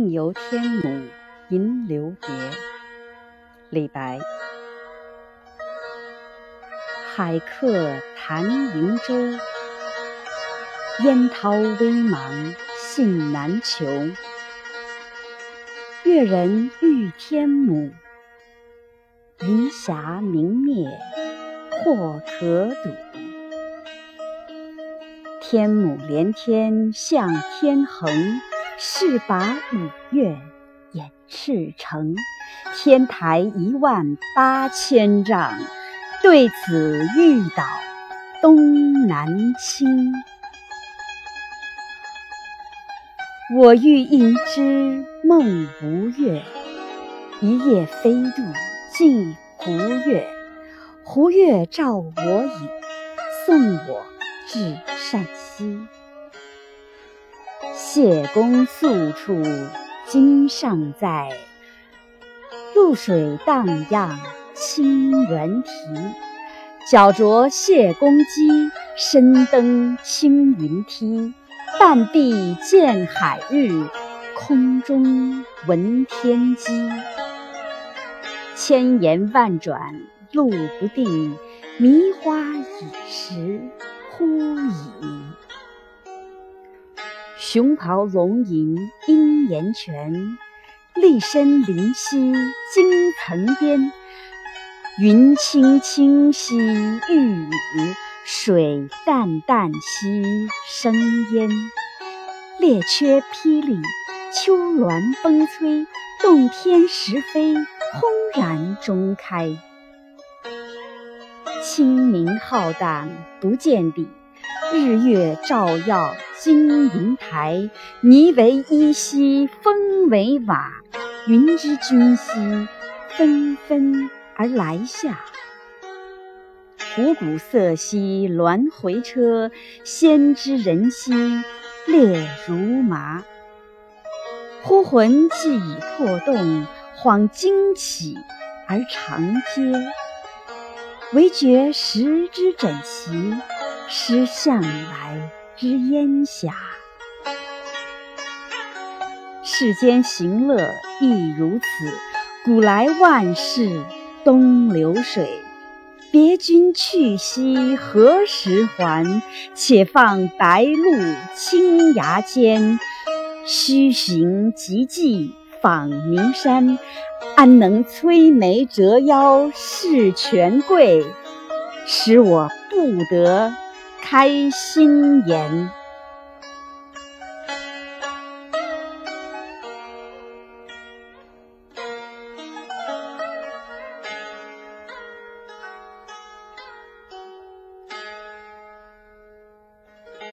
梦游天姥吟留别，李白。海客谈瀛洲，烟涛微茫信难求。越人欲天姥，云霞明灭或可睹。天姥连天向天横。势拔五岳掩赤城，天台一万八千丈，对此欲倒东南倾。我欲应知梦吴越，一夜飞渡镜湖月。湖月照我影，送我至剡溪。谢公宿处今尚在，渌水荡漾清猿啼。脚着谢公屐，身登青云梯。半壁见海日，空中闻天鸡。千言万转路不定，迷花倚石忽已。熊咆龙吟殷岩泉，栗深林兮惊层巅。云青青兮欲雨，水淡淡兮生烟。列缺霹雳，丘峦崩摧，洞天石扉，轰然中开。清明浩荡不见底，日月照耀。金银台，霓为衣兮风为瓦，云之君兮纷纷而来下。虎鼓瑟兮鸾回车，仙之人兮列如麻。忽魂既已魄动，恍惊起而长嗟。惟觉时之枕席，失向来。之烟霞，世间行乐亦如此。古来万事东流水，别君去兮何时还？且放白鹿青崖间，须行即骑访名山。安能摧眉折腰事权贵，使我不得。开心颜。